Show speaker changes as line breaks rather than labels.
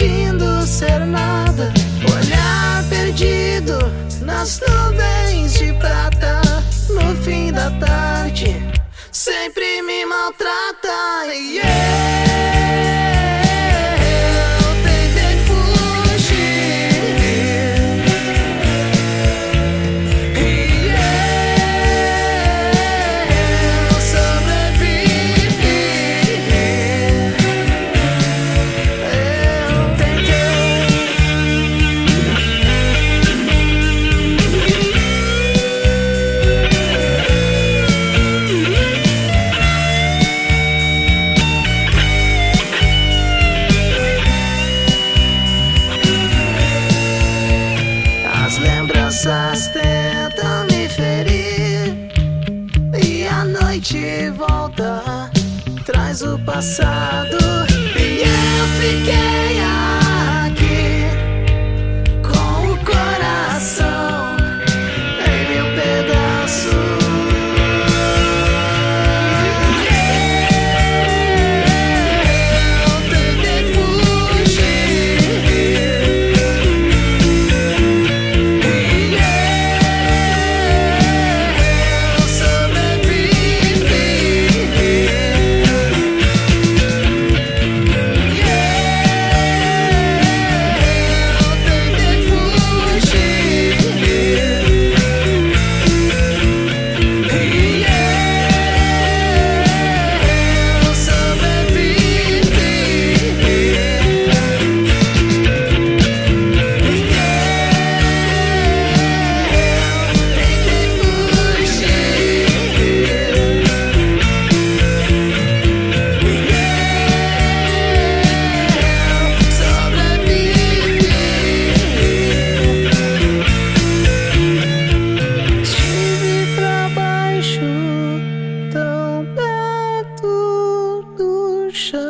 fingindo ser nada. Olhar perdido nas nuvens de prata. No fim da tarde, sempre me maltrata. Yeah. de volta, traz o passado. E eu fiquei aqui. ocean.